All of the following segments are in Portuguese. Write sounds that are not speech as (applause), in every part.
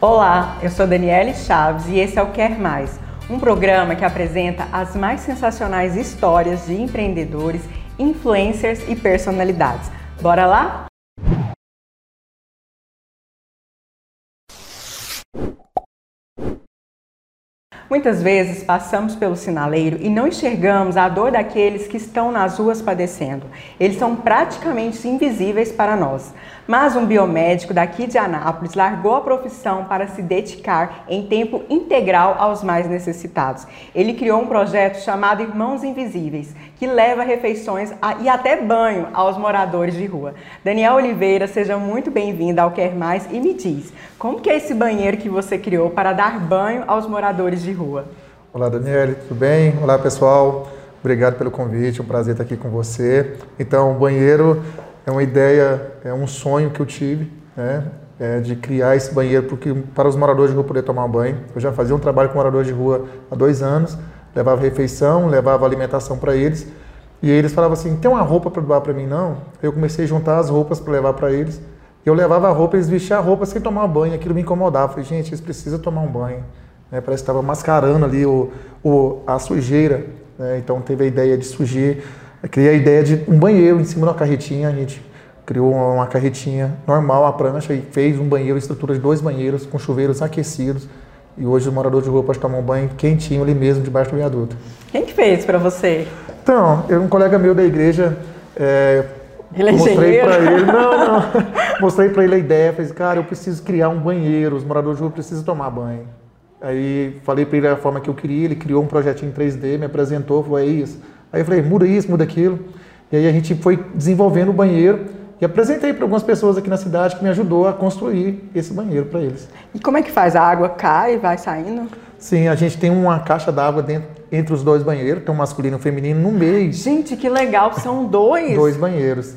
Olá, eu sou Daniele Chaves e esse é o Quer Mais, um programa que apresenta as mais sensacionais histórias de empreendedores, influencers e personalidades. Bora lá? Muitas vezes passamos pelo sinaleiro e não enxergamos a dor daqueles que estão nas ruas padecendo. Eles são praticamente invisíveis para nós. Mas um biomédico daqui de Anápolis largou a profissão para se dedicar em tempo integral aos mais necessitados. Ele criou um projeto chamado Irmãos Invisíveis, que leva refeições e até banho aos moradores de rua. Daniel Oliveira, seja muito bem-vindo ao Quer Mais e me diz, como que é esse banheiro que você criou para dar banho aos moradores de rua? Olá, Daniele, tudo bem? Olá, pessoal. Obrigado pelo convite, é um prazer estar aqui com você. Então, o banheiro é uma ideia, é um sonho que eu tive, né? É de criar esse banheiro porque, para os moradores de rua poder tomar banho. Eu já fazia um trabalho com moradores de rua há dois anos, levava refeição, levava alimentação para eles. E eles falavam assim: tem uma roupa para doar para mim? Não. Eu comecei a juntar as roupas para levar para eles. Eu levava a roupa, eles vestiam a roupa sem tomar banho. Aquilo me incomodava. Falei: gente, eles precisam tomar um banho. Né? Parece que estava mascarando ali o, o, a sujeira. Né? Então teve a ideia de sujeira eu criei a ideia de um banheiro em cima de uma carretinha, a gente criou uma carretinha normal, a prancha, e fez um banheiro, estrutura de dois banheiros com chuveiros aquecidos. E hoje o morador de rua pode tomar um banho quentinho ali mesmo, debaixo do viaduto. Quem que fez para você? Então, eu, um colega meu da igreja, é, ele é mostrei para ele, (laughs) não, não, mostrei para ele a ideia, falei, cara, eu preciso criar um banheiro, os moradores de rua precisam tomar banho. Aí falei para ele a forma que eu queria, ele criou um projetinho em 3D, me apresentou, falou, é isso Aí eu falei, muda isso, muda aquilo. E aí a gente foi desenvolvendo o banheiro e apresentei para algumas pessoas aqui na cidade que me ajudou a construir esse banheiro para eles. E como é que faz? A água cai e vai saindo? Sim, a gente tem uma caixa d'água entre os dois banheiros, tem um masculino e um feminino no meio. Gente, que legal, são dois. Dois banheiros.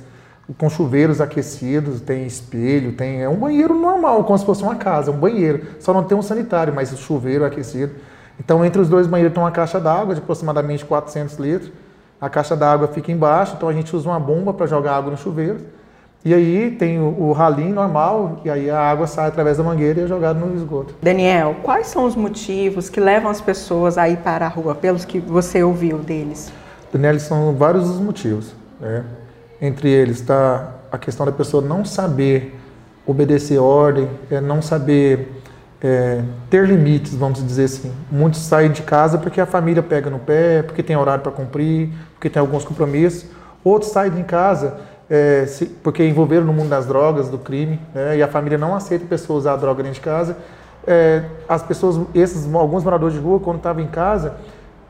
Com chuveiros aquecidos, tem espelho, tem. É um banheiro normal, como se fosse uma casa, um banheiro. Só não tem um sanitário, mas o chuveiro aquecido. Então, entre os dois banheiros tem uma caixa d'água de aproximadamente 400 litros. A caixa d'água fica embaixo, então a gente usa uma bomba para jogar água no chuveiro. E aí tem o, o ralinho normal, e aí a água sai através da mangueira e é jogada no esgoto. Daniel, quais são os motivos que levam as pessoas a ir para a rua, pelos que você ouviu deles? Daniel, são vários os motivos. Né? Entre eles está a questão da pessoa não saber obedecer ordem, é não saber é, ter limites, vamos dizer assim. Muitos saem de casa porque a família pega no pé, porque tem horário para cumprir, porque tem alguns compromissos. Outros saem de casa é, se, porque envolveram no mundo das drogas, do crime, né, e a família não aceita a pessoa usar droga dentro de casa. É, as pessoas, esses alguns moradores de rua, quando estavam em casa,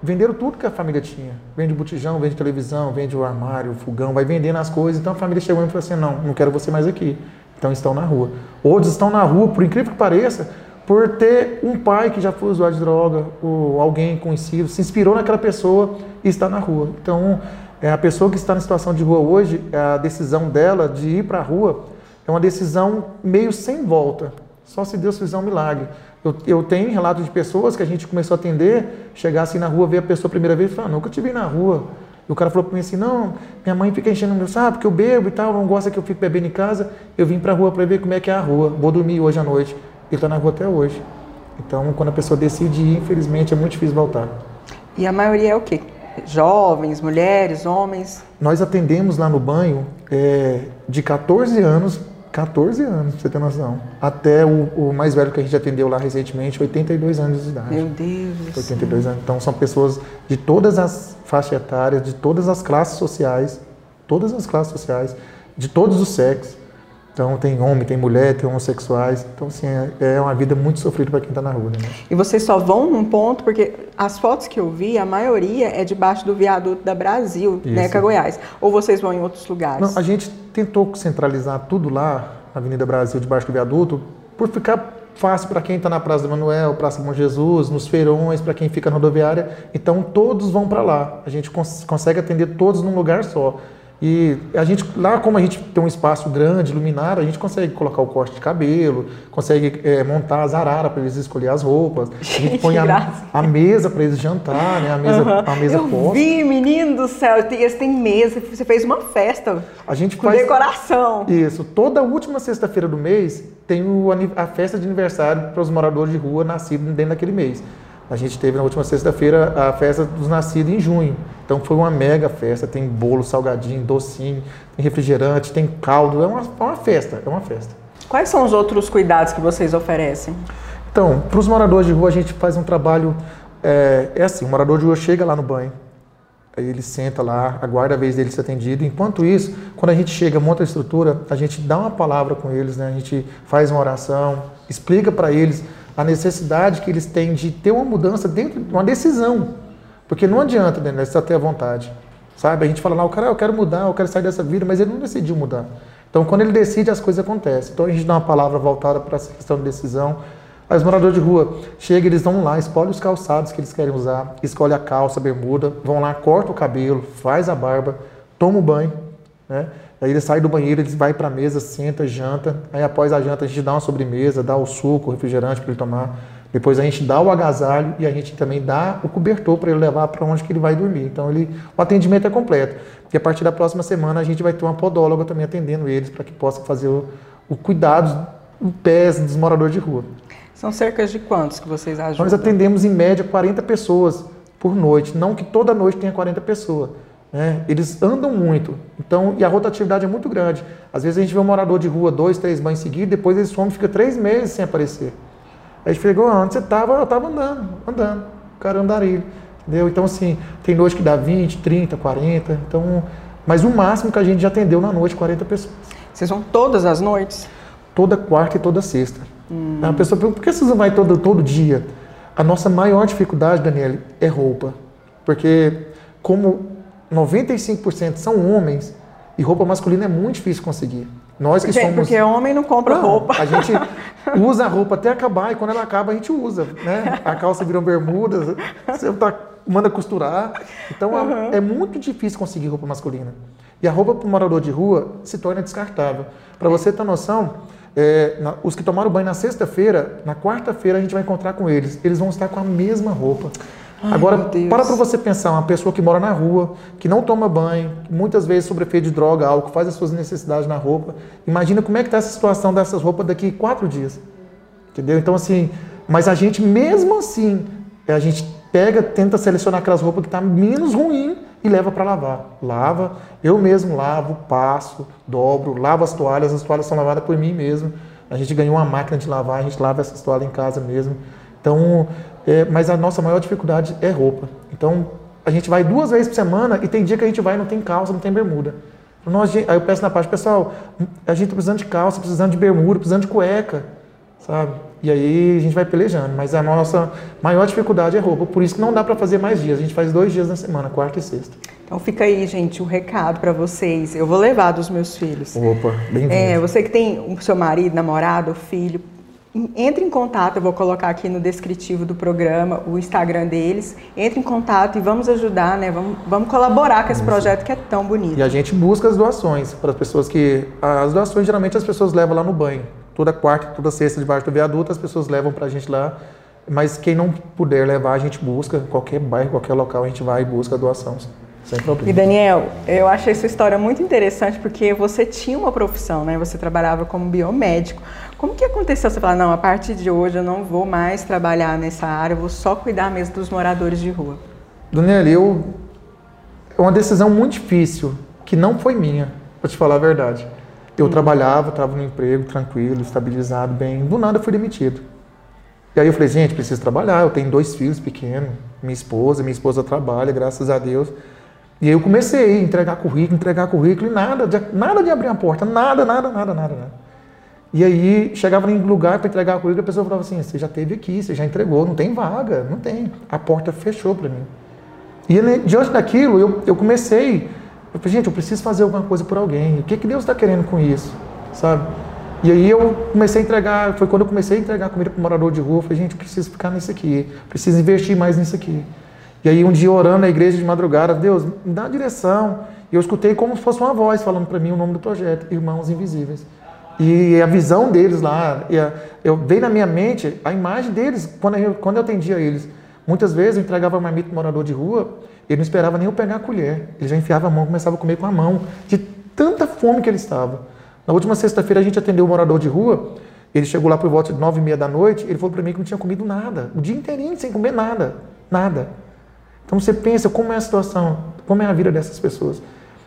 venderam tudo que a família tinha. Vende botijão, vende televisão, vende o armário, o fogão, vai vendendo as coisas. Então a família chegou e falou assim: não, não quero você mais aqui. Então estão na rua. Outros estão na rua, por incrível que pareça, por ter um pai que já foi usuário de droga, ou alguém conhecido, se inspirou naquela pessoa e está na rua. Então, é a pessoa que está na situação de rua hoje, a decisão dela de ir para a rua é uma decisão meio sem volta. Só se Deus fizer um milagre. Eu, eu tenho relatos de pessoas que a gente começou a atender, chegar assim na rua, ver a pessoa a primeira vez e falar, nunca te vi na rua. E o cara falou para mim assim, não, minha mãe fica enchendo meu saco, porque eu bebo e tal, não gosta que eu fique bebendo em casa. Eu vim para a rua para ver como é que é a rua, vou dormir hoje à noite ele está na rua até hoje. Então, quando a pessoa decide ir, infelizmente, é muito difícil voltar. E a maioria é o quê? Jovens, mulheres, homens? Nós atendemos lá no banho é, de 14 anos, 14 anos, pra você ter noção, até o, o, mais velho que a gente atendeu lá recentemente, 82 anos de idade. Meu Deus! 82 anos. Então, são pessoas de todas as faixas etárias, de todas as classes sociais, todas as classes sociais, de todos os sexos. Então tem homem, tem mulher, tem homossexuais. Então, assim, é, é uma vida muito sofrida para quem está na rua. Né? E vocês só vão num ponto, porque as fotos que eu vi, a maioria é debaixo do viaduto da Brasil, né, Isso. Goiás. Ou vocês vão em outros lugares? Não, a gente tentou centralizar tudo lá, na Avenida Brasil, debaixo do viaduto, por ficar fácil para quem está na Praça do Manuel, Praça Bom Jesus, nos feirões, para quem fica na rodoviária. Então, todos vão para lá. A gente cons consegue atender todos num lugar só. E a gente, lá como a gente tem um espaço grande, iluminado, a gente consegue colocar o corte de cabelo, consegue é, montar as araras para eles escolher as roupas. A gente põe a, a mesa para eles jantar, né? A mesa, uhum. a mesa Eu posta. vi, menino do céu, eles têm mesa, você fez uma festa. A gente com faz decoração. Isso. Toda última sexta-feira do mês tem o, a festa de aniversário para os moradores de rua nascidos dentro daquele mês. A gente teve na última sexta-feira a festa dos nascidos em junho. Então foi uma mega festa. Tem bolo, salgadinho, docinho, tem refrigerante, tem caldo. É uma, é uma festa, é uma festa. Quais são os outros cuidados que vocês oferecem? Então, para os moradores de rua a gente faz um trabalho. É, é assim, o morador de rua chega lá no banho, aí ele senta lá, aguarda a vez dele ser atendido. Enquanto isso, quando a gente chega, monta a estrutura, a gente dá uma palavra com eles, né? a gente faz uma oração, explica para eles a necessidade que eles têm de ter uma mudança dentro de uma decisão. Porque não adianta, né, né só ter a vontade. Sabe? A gente fala lá, o cara, eu quero mudar, eu quero sair dessa vida, mas ele não decidiu mudar. Então, quando ele decide, as coisas acontecem. Então, a gente dá uma palavra voltada para essa questão de decisão. Aí, os moradores de rua chegam, eles vão lá, escolhem os calçados que eles querem usar, escolhem a calça, a bermuda, vão lá, corta o cabelo, faz a barba, toma o banho, né? Aí ele sai do banheiro, ele vai para a mesa, senta, janta. Aí após a janta a gente dá uma sobremesa, dá o suco, o refrigerante para ele tomar. Depois a gente dá o agasalho e a gente também dá o cobertor para ele levar para onde que ele vai dormir. Então ele, o atendimento é completo. E a partir da próxima semana a gente vai ter uma podóloga também atendendo eles para que possa fazer o, o cuidado do pés dos moradores de rua. São cerca de quantos que vocês ajudam? Nós atendemos em média 40 pessoas por noite. Não que toda noite tenha 40 pessoas né? Eles andam muito, então e a rotatividade é muito grande. Às vezes a gente vê um morador de rua dois, três banhos seguidos, depois ele some, fica três meses sem aparecer. Aí a gente pegou, onde você estava? Eu estava andando, andando, o cara andarilho, entendeu? Então assim, tem noite que dá 20, 30, 40, então, mas o máximo que a gente já atendeu na noite, 40 pessoas. Vocês vão todas as noites? Toda quarta e toda sexta. Hum. A pessoa pergunta, por que vocês não vai todo, todo dia? A nossa maior dificuldade, Daniele, é roupa. Porque como 95% são homens e roupa masculina é muito difícil conseguir. Nós que porque, somos. Porque homem não compra não, roupa. A gente (laughs) usa a roupa até acabar e quando ela acaba a gente usa. Né? A calça virou bermuda, você tá, manda costurar. Então uhum. é, é muito difícil conseguir roupa masculina. E a roupa para o morador de rua se torna descartável. Para você ter noção, é, na, os que tomaram banho na sexta-feira, na quarta-feira a gente vai encontrar com eles. Eles vão estar com a mesma roupa. Ai, Agora, para para você pensar, uma pessoa que mora na rua, que não toma banho, muitas vezes sobre efeito de droga, álcool, faz as suas necessidades na roupa. Imagina como é que está essa situação dessas roupas daqui quatro dias. Entendeu? Então, assim, mas a gente, mesmo assim, a gente pega, tenta selecionar aquelas roupas que estão tá menos ruim e leva para lavar. Lava, eu mesmo lavo, passo, dobro, lavo as toalhas, as toalhas são lavadas por mim mesmo. A gente ganhou uma máquina de lavar, a gente lava essas toalhas em casa mesmo. Então, é, mas a nossa maior dificuldade é roupa. Então, a gente vai duas vezes por semana e tem dia que a gente vai e não tem calça, não tem bermuda. Nós, aí eu peço na parte, pessoal, a gente está precisando de calça, precisando de bermuda, precisando de cueca, sabe? E aí a gente vai pelejando, mas a nossa maior dificuldade é roupa, por isso que não dá para fazer mais dias, a gente faz dois dias na semana, quarta e sexta. Então fica aí, gente, um recado para vocês. Eu vou levar dos meus filhos. Opa, bem-vindo. É, você que tem o seu marido, namorado, filho, entre em contato, eu vou colocar aqui no descritivo do programa o Instagram deles. Entre em contato e vamos ajudar, né? Vamos, vamos colaborar com esse projeto que é tão bonito. E a gente busca as doações para as pessoas que. As doações geralmente as pessoas levam lá no banho. Toda quarta, toda sexta, debaixo do viaduto, as pessoas levam para a gente lá. Mas quem não puder levar, a gente busca, qualquer bairro, qualquer local, a gente vai e busca a doação. Sem problema. E Daniel, eu achei sua história muito interessante porque você tinha uma profissão, né? Você trabalhava como biomédico. Como que aconteceu? Você falar, não, a partir de hoje eu não vou mais trabalhar nessa área, eu vou só cuidar mesmo dos moradores de rua. Daniel, eu é uma decisão muito difícil que não foi minha, para te falar a verdade. Eu hum. trabalhava, estava no emprego tranquilo, estabilizado, bem. Do nada fui demitido. E aí eu falei, gente, preciso trabalhar. Eu tenho dois filhos pequenos, minha esposa, minha esposa trabalha, graças a Deus. E aí eu comecei a entregar currículo, entregar currículo e nada, de, nada de abrir a porta, nada, nada, nada, nada, nada. E aí chegava em lugar para entregar currículo, a pessoa falava assim: você já teve aqui, você já entregou, não tem vaga, não tem. A porta fechou para mim. E diante daquilo, eu, eu comecei, eu falei, gente, eu preciso fazer alguma coisa por alguém. O que, que Deus está querendo com isso? Sabe? E aí eu comecei a entregar, foi quando eu comecei a entregar comida para morador de rua, eu falei, gente, eu preciso ficar nisso aqui, preciso investir mais nisso aqui. E aí um dia orando na igreja de madrugada, Deus, me dá uma direção. E eu escutei como se fosse uma voz falando para mim o nome do projeto, Irmãos Invisíveis. E a visão deles lá, eu veio na minha mente a imagem deles quando eu, quando eu atendia eles. Muitas vezes eu entregava marmita para morador de rua, ele não esperava nem eu pegar a colher. Ele já enfiava a mão, começava a comer com a mão, de tanta fome que ele estava. Na última sexta-feira a gente atendeu um morador de rua, ele chegou lá por volta de nove e meia da noite, ele falou para mim que não tinha comido nada, o dia inteirinho sem comer nada, nada. Então você pensa como é a situação, como é a vida dessas pessoas.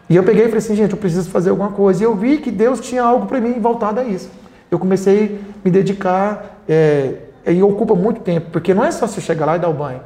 E eu peguei e falei assim, gente, eu preciso fazer alguma coisa. E eu vi que Deus tinha algo para mim voltado a isso. Eu comecei a me dedicar, é, e ocupa muito tempo, porque não é só você chegar lá e dar o banho.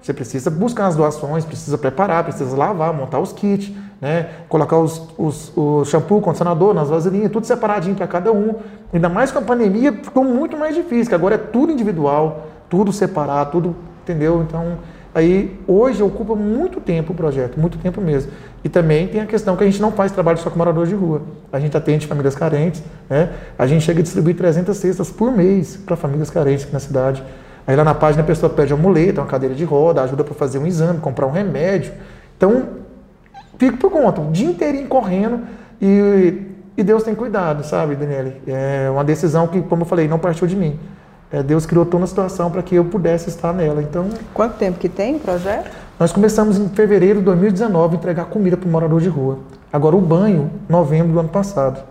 Você precisa buscar as doações, precisa preparar, precisa lavar, montar os kits, né? colocar os, os, o shampoo, condicionador nas vasilhinhas, tudo separadinho para cada um. Ainda mais com a pandemia, ficou muito mais difícil, que agora é tudo individual, tudo separado, tudo, entendeu? Então, Aí, hoje, ocupa muito tempo o projeto, muito tempo mesmo. E também tem a questão que a gente não faz trabalho só com moradores de rua. A gente atende famílias carentes, né? A gente chega a distribuir 300 cestas por mês para famílias carentes aqui na cidade. Aí lá na página a pessoa pede uma muleta, uma cadeira de roda, ajuda para fazer um exame, comprar um remédio. Então, fico por conta, o dia inteirinho correndo e, e Deus tem cuidado, sabe, Daniele? É uma decisão que, como eu falei, não partiu de mim é, Deus criou toda uma situação para que eu pudesse estar nela. Então, quanto tempo que tem o projeto? Nós começamos em fevereiro de 2019 a entregar comida para o morador de rua. Agora o banho, novembro do ano passado.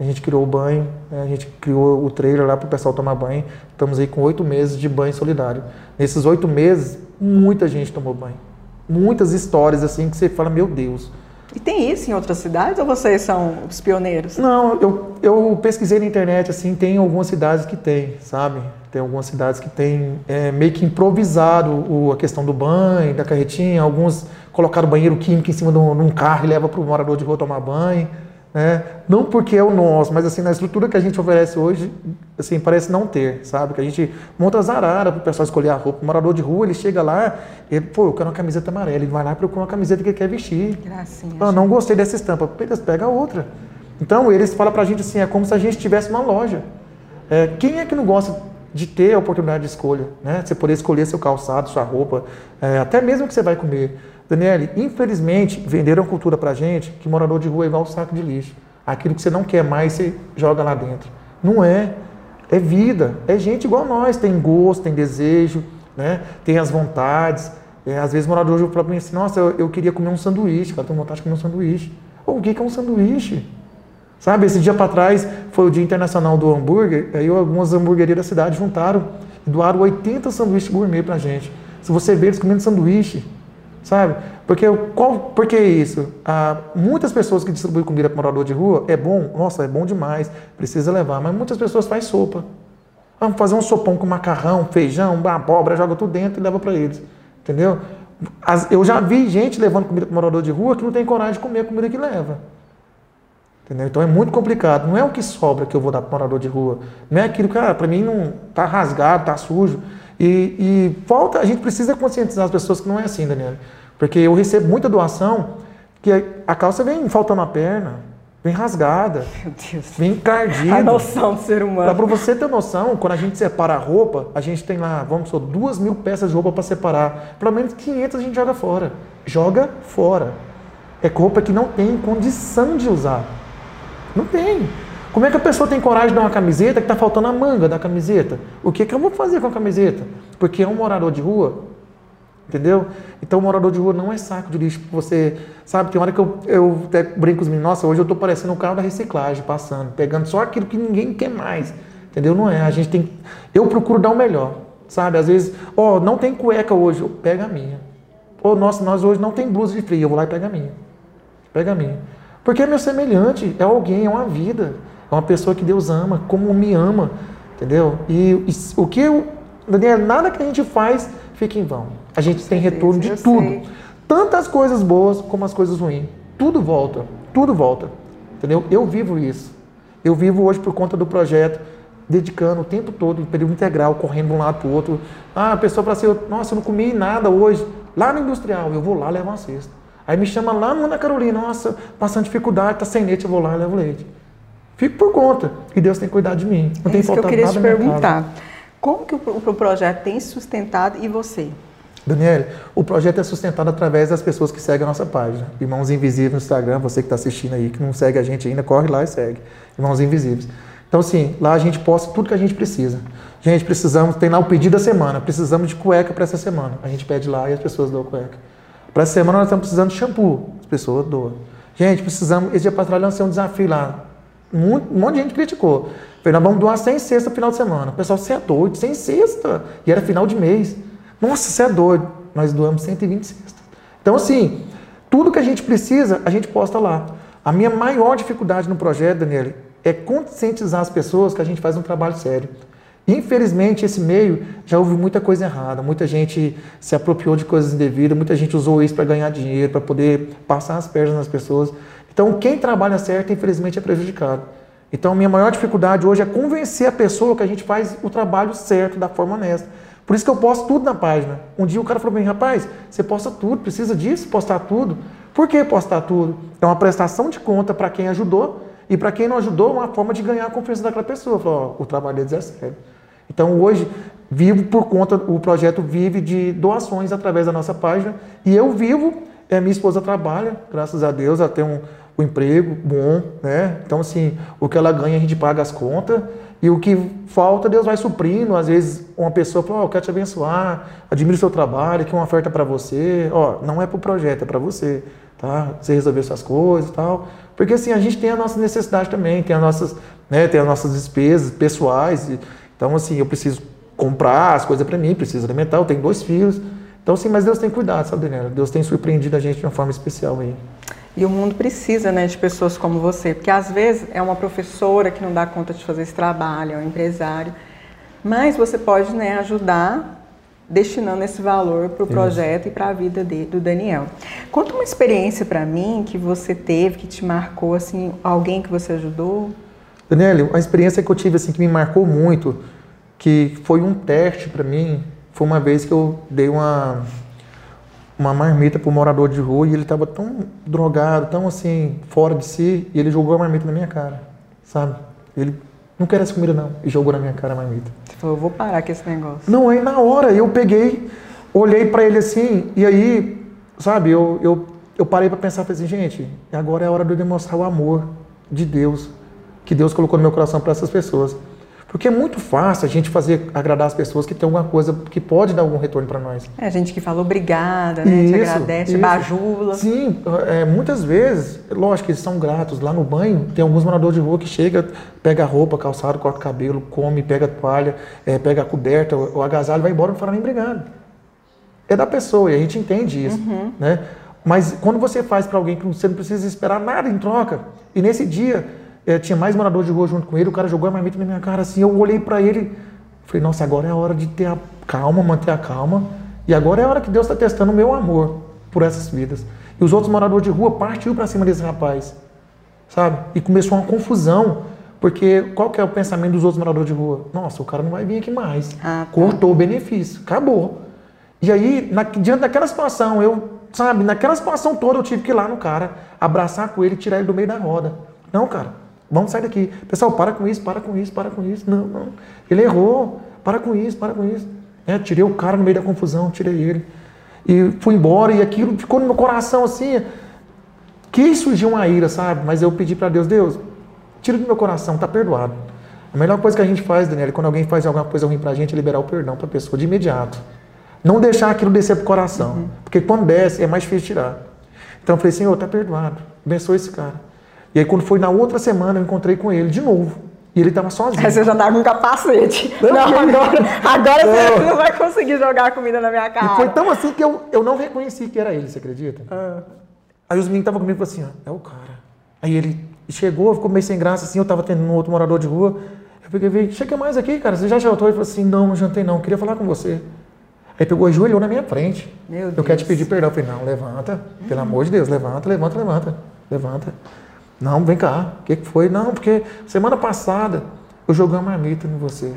A gente criou o banho, né, a gente criou o trailer lá para o pessoal tomar banho. Estamos aí com oito meses de banho solidário. Nesses oito meses, muita gente tomou banho. Muitas histórias assim que você fala, meu Deus, e tem isso em outras cidades ou vocês são os pioneiros? Não, eu, eu pesquisei na internet, assim, tem algumas cidades que tem, sabe? Tem algumas cidades que tem é, meio que improvisado o, a questão do banho, da carretinha. Alguns colocaram banheiro químico em cima de um, de um carro e leva para o morador de rua tomar banho. Né? Não porque é o nosso, mas assim, na estrutura que a gente oferece hoje, assim, parece não ter, sabe? Que a gente monta as araras para o pessoal escolher a roupa. O morador de rua, ele chega lá, ele, pô, eu quero uma camiseta amarela. Ele vai lá e procura uma camiseta que ele quer vestir. Gracinha. Ah, não gostei dessa estampa. Eles pega outra. Então, eles falam para a gente assim, é como se a gente tivesse uma loja. É, quem é que não gosta de ter a oportunidade de escolha, né? Você poder escolher seu calçado, sua roupa, é, até mesmo o que você vai comer. Daniele, infelizmente, venderam cultura pra gente que morador de rua é igual um saco de lixo. Aquilo que você não quer mais, você joga lá dentro. Não é. É vida. É gente igual nós. Tem gosto, tem desejo, né? tem as vontades. É, às vezes morador de rua fala pra mim assim, nossa, eu, eu, queria comer um sanduíche, cara, tenho vontade de comer um sanduíche. Oh, o que é um sanduíche? Sabe, esse dia para trás foi o Dia Internacional do Hambúrguer, aí algumas hamburguerias da cidade juntaram e doaram 80 sanduíches gourmet pra gente. Se você ver eles comendo sanduíche, sabe? Porque qual, por que isso? Ah, muitas pessoas que distribuem comida para morador de rua é bom, nossa, é bom demais, precisa levar, mas muitas pessoas fazem sopa. Vamos fazer um sopão com macarrão, feijão, uma abóbora, joga tudo dentro e leva para eles. Entendeu? As, eu já vi gente levando comida para morador de rua que não tem coragem de comer a comida que leva. Entendeu? Então é muito complicado. Não é o que sobra que eu vou dar para morador de rua. Não é aquilo que, ah, para mim, não está rasgado, está sujo. E, e, falta, a gente precisa conscientizar as pessoas que não é assim, Daniel. Porque eu recebo muita doação que a calça vem faltando a perna, vem rasgada, (laughs) vem encardida. A noção do ser humano. Para você ter noção, quando a gente separa a roupa, a gente tem lá, vamos supor, duas mil peças de roupa para separar. Pelo menos 500 a gente joga fora. Joga fora. É roupa que não tem condição de usar. Não tem. Como é que a pessoa tem coragem de dar uma camiseta que está faltando a manga da camiseta? O que, que eu vou fazer com a camiseta? Porque é um morador de rua, entendeu? Então, o morador de rua não é saco de lixo. Você, sabe, tem hora que eu, eu até brinco com os meninos, nossa, hoje eu estou parecendo um carro da reciclagem, passando, pegando só aquilo que ninguém quer mais, entendeu? Não é, a gente tem, eu procuro dar o melhor, sabe? Às vezes, ó, oh, não tem cueca hoje, eu pego a minha. Ou, oh, nossa, nós hoje não tem blusa de frio, eu vou lá e pego a minha. Pega a minha. Porque é meu semelhante, é alguém, é uma vida, é uma pessoa que Deus ama, como me ama, entendeu? E, e o que eu, nada que a gente faz fica em vão. A gente tem retorno de tudo. Sei. Tanto as coisas boas como as coisas ruins. Tudo volta, tudo volta. Entendeu? Eu vivo isso. Eu vivo hoje por conta do projeto, dedicando o tempo todo, em período integral, correndo de um lado para o outro. Ah, a pessoa fala assim, nossa, eu não comi nada hoje. Lá no industrial, eu vou lá levar uma cesta. Aí me chama lá no Ana Carolina, nossa, passando dificuldade, tá sem leite, eu vou lá e levo leite. Fico por conta. E Deus tem cuidado de mim. Não é tem isso que eu queria te perguntar. Como que o, o projeto tem sustentado e você? Daniel, o projeto é sustentado através das pessoas que seguem a nossa página. Irmãos Invisíveis no Instagram, você que está assistindo aí, que não segue a gente ainda, corre lá e segue. Irmãos Invisíveis. Então, assim, lá a gente posta tudo que a gente precisa. Gente, precisamos, tem lá o pedido da semana, precisamos de cueca para essa semana. A gente pede lá e as pessoas dão cueca. Para essa semana nós estamos precisando de shampoo, as pessoas doam. Gente, precisamos, esse dia para trás lancei um desafio lá. Um, um monte de gente criticou. Falei, nós vamos doar 100 cestas no final de semana. O pessoal, você é doido, 100 cesta. E era final de mês. Nossa, você é doido. Nós doamos 120 cestas. Então, assim, tudo que a gente precisa, a gente posta lá. A minha maior dificuldade no projeto, Daniele, é conscientizar as pessoas que a gente faz um trabalho sério. Infelizmente, esse meio já houve muita coisa errada, muita gente se apropriou de coisas indevidas, muita gente usou isso para ganhar dinheiro, para poder passar as pernas nas pessoas. Então, quem trabalha certo, infelizmente, é prejudicado. Então, minha maior dificuldade hoje é convencer a pessoa que a gente faz o trabalho certo, da forma honesta. Por isso que eu posto tudo na página. Um dia o cara falou mim, rapaz, você posta tudo, precisa disso, postar tudo. Por que postar tudo? É uma prestação de conta para quem ajudou e para quem não ajudou, uma forma de ganhar a confiança daquela pessoa. Falou, oh, o trabalho deles é sério. Então hoje vivo por conta, o projeto vive de doações através da nossa página e eu vivo, é, minha esposa trabalha, graças a Deus, ela tem um, um emprego bom, né? Então assim, o que ela ganha a gente paga as contas e o que falta, Deus vai suprindo. Às vezes, uma pessoa fala: oh, eu quero te abençoar, admiro o seu trabalho, que uma oferta para você. Ó, não é para o projeto, é para você, tá? Você resolver suas coisas e tal. Porque assim, a gente tem a nossa necessidade também, tem as nossas, né, tem as nossas despesas pessoais. Então, assim, eu preciso comprar as coisas para mim, preciso alimentar, eu tenho dois filhos. Então, sim, mas Deus tem cuidado, sabe, Daniela? Deus tem surpreendido a gente de uma forma especial aí. E o mundo precisa né, de pessoas como você, porque às vezes é uma professora que não dá conta de fazer esse trabalho, é um empresário, mas você pode né, ajudar destinando esse valor para o projeto e para a vida de, do Daniel. Conta uma experiência para mim que você teve, que te marcou, assim, alguém que você ajudou. Daniel, a experiência que eu tive assim que me marcou muito, que foi um teste para mim, foi uma vez que eu dei uma uma marmita para um morador de rua e ele estava tão drogado, tão assim, fora de si, e ele jogou a marmita na minha cara, sabe? Ele não quer essa comida não, e jogou na minha cara a marmita. Você falou, eu vou parar com esse negócio. Não, aí na hora eu peguei, olhei para ele assim, e aí, sabe, eu, eu, eu parei para pensar, falei assim, gente, agora é a hora de eu demonstrar o amor de Deus, que Deus colocou no meu coração para essas pessoas. Porque é muito fácil a gente fazer agradar as pessoas que tem alguma coisa que pode dar algum retorno para nós. É, a gente que fala obrigada, né? Isso, te agradece, isso. bajula. Sim, é, muitas vezes, lógico que eles são gratos. Lá no banho, tem alguns moradores de rua que chega, pega roupa, calçado, corta o cabelo, come, pega toalha, é, pega a coberta, o agasalho, vai embora e não fala nem obrigado. É da pessoa e a gente entende isso, uhum. né? Mas quando você faz para alguém que você não precisa esperar nada em troca, e nesse dia é, tinha mais morador de rua junto com ele, o cara jogou a marmita na minha cara assim, eu olhei para ele, falei, nossa, agora é a hora de ter a calma, manter a calma, e agora é a hora que Deus está testando o meu amor por essas vidas. E os outros moradores de rua partiu para cima desse rapaz, sabe? E começou uma confusão, porque qual que é o pensamento dos outros moradores de rua? Nossa, o cara não vai vir aqui mais. Ah, tá. Cortou o benefício, acabou. E aí, na, diante daquela situação, eu, sabe, naquela situação toda eu tive que ir lá no cara, abraçar com ele e tirar ele do meio da roda. Não, cara, Vamos sair daqui. Pessoal, para com isso, para com isso, para com isso. Não, não. Ele errou. Para com isso, para com isso. É, tirei o cara no meio da confusão, tirei ele. E fui embora e aquilo ficou no meu coração assim. Quis surgir uma ira, sabe? Mas eu pedi para Deus, Deus, tira do meu coração, tá perdoado. A melhor coisa que a gente faz, Daniela, quando alguém faz alguma coisa ruim pra gente, é liberar o perdão pra pessoa de imediato. Não deixar aquilo descer pro coração. Uhum. Porque quando desce, é mais difícil tirar. Então eu falei, Senhor, tá perdoado. Abençoa esse cara. E aí, quando foi na outra semana, eu encontrei com ele de novo. E ele estava sozinho. Aí você já estava com capacete. (laughs) Não, não agora, agora não. você não vai conseguir jogar comida na minha cara. E foi tão assim que eu, eu não reconheci que era ele, você acredita? Ah. Aí os meninos estavam comigo e falaram assim, é o cara. Aí ele chegou, ficou meio sem graça, assim, eu estava tendo um outro morador de rua. Eu peguei, veio, chega mais aqui, cara, você já jantou? Ele falou assim, não, não jantei não, queria falar com você. Aí pegou e ajoelhou na minha frente. Meu Deus. Eu quero te pedir perdão. Eu falei, não, levanta, pelo amor de Deus, levanta, levanta, levanta, levanta. Não, vem cá. O que, foi? Não, porque semana passada eu joguei uma marmita em você.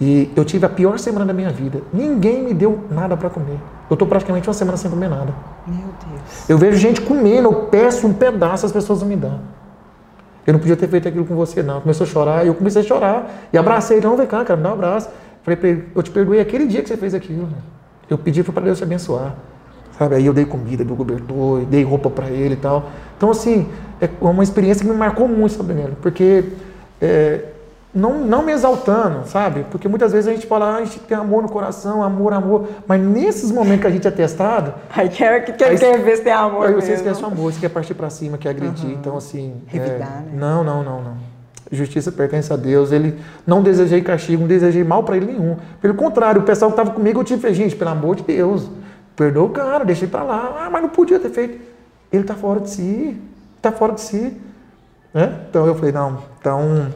E eu tive a pior semana da minha vida. Ninguém me deu nada para comer. Eu estou praticamente uma semana sem comer nada. Meu Deus. Eu vejo gente comendo, eu peço um pedaço, as pessoas não me dão. Eu não podia ter feito aquilo com você, não. Começou a chorar, e eu comecei a chorar. E abracei, não, vem cá, cara, me dá um abraço. Falei pra ele, eu te perdoei aquele dia que você fez aquilo. Eu pedi para Deus te abençoar. Sabe? Aí eu dei comida, dei cobertor, dei roupa para ele e tal. Então, assim, é uma experiência que me marcou muito, sabe, Daniela? Porque é, não, não me exaltando, sabe? Porque muitas vezes a gente fala, ah, a gente tem amor no coração, amor, amor. Mas nesses momentos que a gente é testado. Aí quer, quer, quer ver se tem amor. Aí você esquece o amor, você quer partir para cima, quer agredir. Uhum. Então, assim. Revidar, é, né? Não, não, não, não. Justiça pertence a Deus. Ele não desejei castigo, não desejei mal para ele nenhum. Pelo contrário, o pessoal que estava comigo, eu tive, gente, pelo amor de Deus, perdoa o cara, deixei para lá. Ah, mas não podia ter feito. Ele está fora de si. Está fora de si. Né? Então eu falei, não, então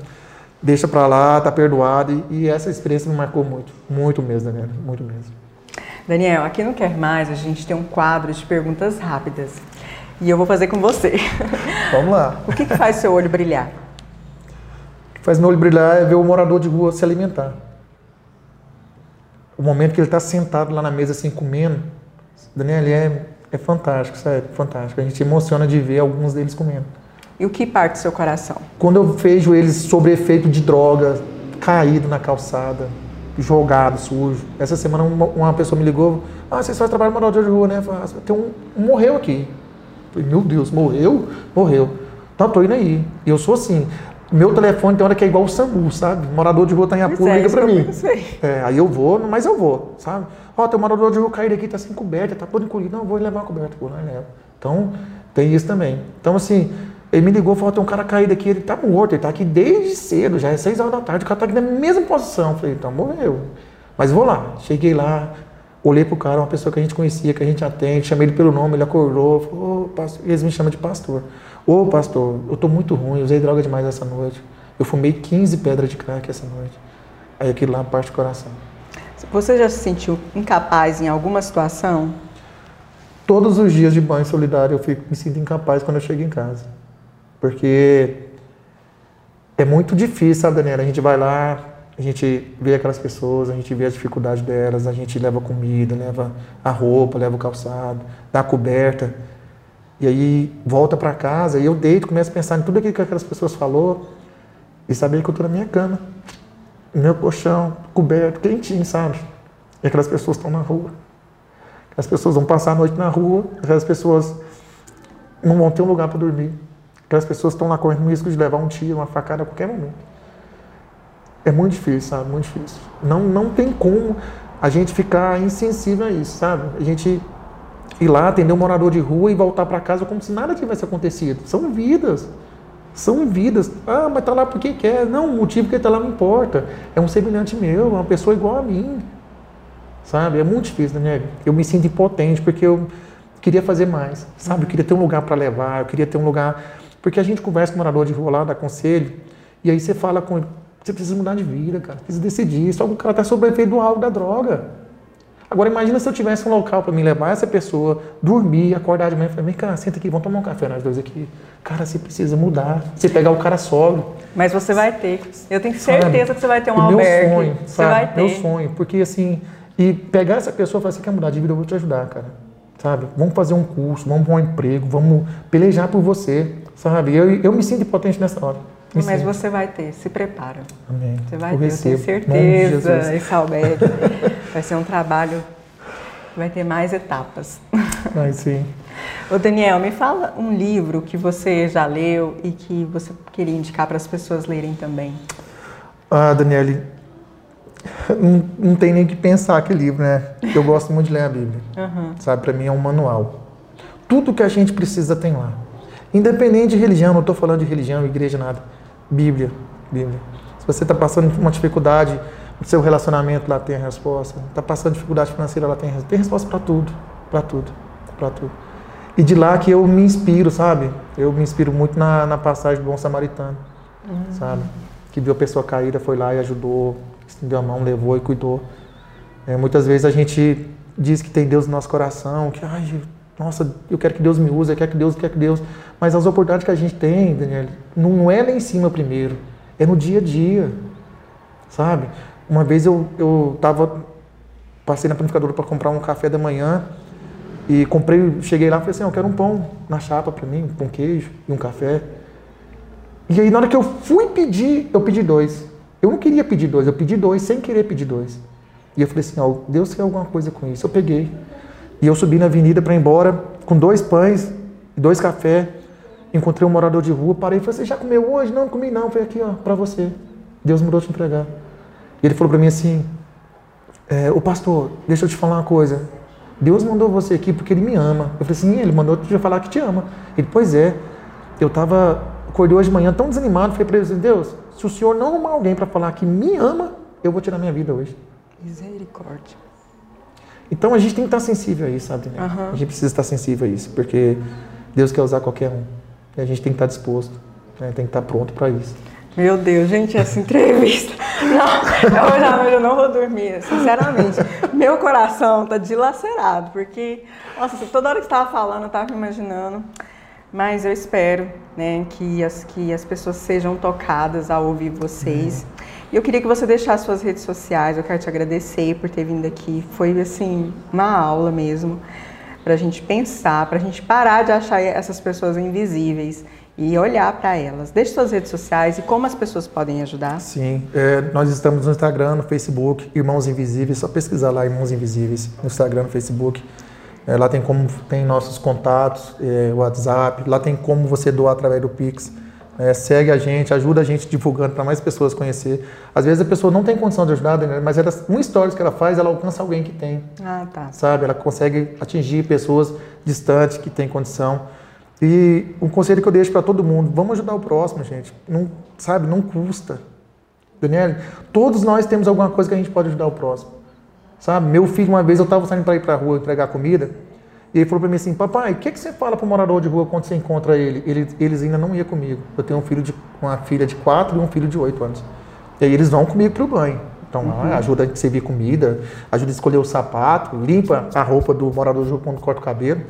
deixa para lá, tá perdoado. E, e, essa experiência me marcou muito, muito mesmo, Daniel, muito mesmo. Daniel, aqui no Quer Mais a gente tem um quadro de perguntas rápidas. E eu vou fazer com você. (laughs) Vamos lá. o que, que faz seu olho brilhar? O que faz meu olho brilhar é ver o morador de rua se alimentar. O momento que ele está sentado lá na mesa assim comendo, Daniel, é, é fantástico, sério, fantástico. A gente emociona de ver alguns deles comendo. E o que parte do seu coração? Quando eu vejo eles sob efeito de droga, caído na calçada, jogado, sujo. Essa semana uma, uma pessoa me ligou, ah, vocês fazem trabalho moral de rua, né? Falei, tem um, um, morreu aqui. Falei, meu Deus, morreu? Morreu. Então, tô indo aí. E eu sou assim, meu telefone tem hora que é igual o SAMU, sabe? Morador de rua tá em Apu, é, liga pra mim. É, aí eu vou, mas eu vou, sabe? Ó, oh, tem um morador de rua caído aqui, tá sem coberta, tá todo encolhido. Não, vou levar a coberta. Pô, não levo. Então, tem isso também. Então, assim, ele me ligou e falou: tem um cara caído aqui, ele tá morto, ele tá aqui desde cedo, já é seis horas da tarde, o cara tá aqui na mesma posição. Eu falei: então morreu. Mas vou lá. Cheguei lá, olhei pro cara, uma pessoa que a gente conhecia, que a gente atende, chamei ele pelo nome, ele acordou, falou: oh, eles me chamam de pastor. Ô oh, pastor, eu tô muito ruim, usei droga demais essa noite. Eu fumei 15 pedras de crack essa noite. Aí aquilo lá parte do coração. Você já se sentiu incapaz em alguma situação? Todos os dias de banho solidário eu fico, me sinto incapaz quando eu chego em casa. Porque é muito difícil, sabe, Daniela? A gente vai lá, a gente vê aquelas pessoas, a gente vê a dificuldade delas, a gente leva comida, leva a roupa, leva o calçado, dá a coberta. E aí volta para casa e eu deito, começo a pensar em tudo aquilo que aquelas pessoas falou e saber que eu estou na minha cama, no meu colchão, coberto, quentinho, sabe? E aquelas pessoas estão na rua. As pessoas vão passar a noite na rua, aquelas pessoas não vão ter um lugar para dormir. Aquelas pessoas estão lá correndo risco de levar um tiro, uma facada a qualquer momento. É muito difícil, sabe? Muito difícil. Não, não tem como a gente ficar insensível a isso, sabe? A gente ir lá, atender um morador de rua e voltar para casa como se nada tivesse acontecido. São vidas. São vidas. Ah, mas tá lá porque quer. Não, o motivo que ele tá lá não importa. É um semelhante meu, é uma pessoa igual a mim. Sabe? É muito difícil, né? Eu me sinto impotente porque eu queria fazer mais, sabe? Eu queria ter um lugar para levar, eu queria ter um lugar porque a gente conversa com o morador de rua lá, dá conselho, e aí você fala com ele, você precisa mudar de vida, cara, precisa decidir. Só que o cara está sob efeito do álcool da droga. Agora imagina se eu tivesse um local para me levar essa pessoa, dormir, acordar de manhã e falar, vem cá, senta aqui, vamos tomar um café nós dois aqui. Cara, você precisa mudar. Você pegar o cara sóbrio. Mas você vai ter. Eu tenho certeza sabe? que você vai ter um albergue. Meu sonho, você sabe? vai ter. Meu sonho. Porque assim, e pegar essa pessoa e falar, você quer mudar de vida, eu vou te ajudar, cara. Sabe? Vamos fazer um curso, vamos para um emprego, vamos pelejar por você. Sabe? Eu, eu me sinto impotente nessa hora. Mas sinto. você vai ter, se prepara. Amém. Você vai eu ter, recebo. eu tenho certeza. Esse albergue (laughs) vai ser um trabalho vai ter mais etapas. Vai sim. Ô Daniel, me fala um livro que você já leu e que você queria indicar para as pessoas lerem também. Ah, Daniele, não, não tem nem que pensar que livro, né? Eu gosto muito de ler a Bíblia. Uhum. Sabe, para mim é um manual. Tudo que a gente precisa tem lá. Independente de religião, não estou falando de religião, igreja, nada. Bíblia, Bíblia. Se você está passando por uma dificuldade no seu relacionamento, lá tem a resposta. Está passando dificuldade financeira, lá tem, tem resposta para tudo, para tudo, para tudo. E de lá que eu me inspiro, sabe? Eu me inspiro muito na, na passagem do bom samaritano, uhum. sabe? Que viu a pessoa caída, foi lá e ajudou, estendeu a mão, levou e cuidou. É, muitas vezes a gente diz que tem Deus no nosso coração, que ai, nossa, eu quero que Deus me use, eu quero que Deus, eu quero que Deus. Mas as oportunidades que a gente tem, Daniel, não é lá em cima primeiro, é no dia a dia, sabe? Uma vez eu eu tava passei na panificadora para comprar um café da manhã e comprei, cheguei lá e falei assim, eu quero um pão na chapa para mim, um pão queijo e um café. E aí na hora que eu fui pedir, eu pedi dois. Eu não queria pedir dois, eu pedi dois sem querer pedir dois. E eu falei assim, ó, Deus quer alguma coisa com isso. Eu peguei. E eu subi na avenida para ir embora com dois pães dois cafés. Encontrei um morador de rua, parei e falei, você já comeu hoje? Não, não comi não, foi aqui, ó, para você. Deus mandou te entregar. E ele falou para mim assim, é, o pastor, deixa eu te falar uma coisa. Deus mandou você aqui porque ele me ama. Eu falei assim, ele mandou te falar que te ama. Ele, pois é. Eu estava, acordei hoje de manhã tão desanimado, falei para ele assim, Deus, se o senhor não arrumar alguém para falar que me ama, eu vou tirar minha vida hoje. Misericórdia. Então a gente tem que estar sensível a isso, sabe? Uhum. A gente precisa estar sensível a isso, porque Deus quer usar qualquer um. E a gente tem que estar disposto, né? tem que estar pronto para isso. Meu Deus, gente, essa (laughs) entrevista. Não, à noite eu não vou dormir, sinceramente. Meu coração está dilacerado, porque, nossa, toda hora que estava falando, eu estava me imaginando. Mas eu espero né, que, as, que as pessoas sejam tocadas ao ouvir vocês. Uhum. E eu queria que você deixasse suas redes sociais. Eu quero te agradecer por ter vindo aqui. Foi, assim, uma aula mesmo para a gente pensar, para a gente parar de achar essas pessoas invisíveis e olhar para elas. Deixe suas redes sociais e como as pessoas podem ajudar. Sim, é, nós estamos no Instagram, no Facebook, Irmãos Invisíveis. Só pesquisar lá Irmãos Invisíveis no Instagram, no Facebook. É, lá tem como tem nossos contatos, é, WhatsApp. Lá tem como você doar através do Pix. É, segue a gente, ajuda a gente divulgando para mais pessoas conhecer. Às vezes a pessoa não tem condição de ajudar, né, mas ela, um stories que ela faz, ela alcança alguém que tem. Ah, tá. Sabe? Ela consegue atingir pessoas distantes que têm condição. E um conselho que eu deixo para todo mundo, vamos ajudar o próximo, gente. Não, sabe, não custa. Daniel, todos nós temos alguma coisa que a gente pode ajudar o próximo. Sabe? Meu filho, uma vez eu estava saindo para ir para a rua entregar comida, e ele falou para mim assim, papai, o que, que você fala para o morador de rua quando você encontra ele? ele? Eles ainda não iam comigo. Eu tenho um filho de, uma filha de 4 e um filho de 8 anos. E aí eles vão comigo para o banho. Então, uhum. ajuda a servir comida, ajuda a escolher o sapato, limpa a roupa do morador de rua quando corta o cabelo.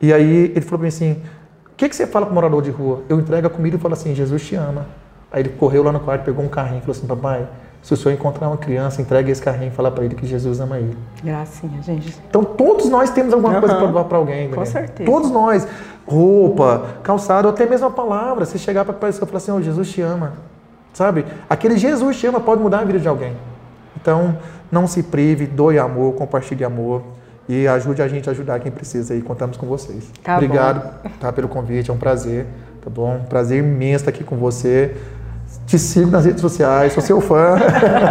E aí ele falou para mim assim, o que, que você fala para o morador de rua? Eu entrego a comida e falo assim, Jesus te ama. Aí ele correu lá no quarto, pegou um carrinho e falou assim, papai, se o senhor encontrar uma criança, entregue esse carrinho e fala para ele que Jesus ama ele. Gracinha, gente. Então todos nós temos alguma uhum. coisa para doar para alguém. Com certeza. Todos nós. Roupa, calçado, até mesmo a palavra. Se chegar para a pessoa e falar assim, oh, Jesus te ama. Sabe? Aquele Jesus te ama pode mudar a vida de alguém. Então, não se prive, doe amor, compartilhe amor e ajude a gente a ajudar quem precisa e contamos com vocês. Tá Obrigado bom. tá, pelo convite, é um prazer, tá bom? Prazer imenso estar aqui com você. Te sigo nas redes sociais, sou seu fã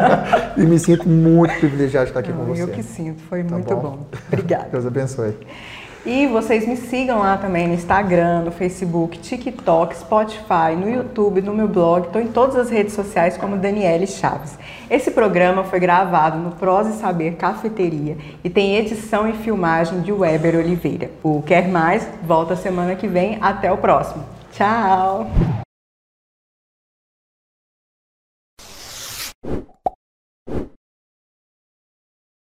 (laughs) e me sinto muito privilegiado de estar aqui Não, com você. Eu que sinto, foi tá muito bom. bom. Obrigada. (laughs) Deus abençoe. E vocês me sigam lá também no Instagram, no Facebook, TikTok, Spotify, no YouTube, no meu blog. Estou em todas as redes sociais como Daniele Chaves. Esse programa foi gravado no Prosa e Saber Cafeteria e tem edição e filmagem de Weber Oliveira. O Quer Mais volta semana que vem. Até o próximo. Tchau! you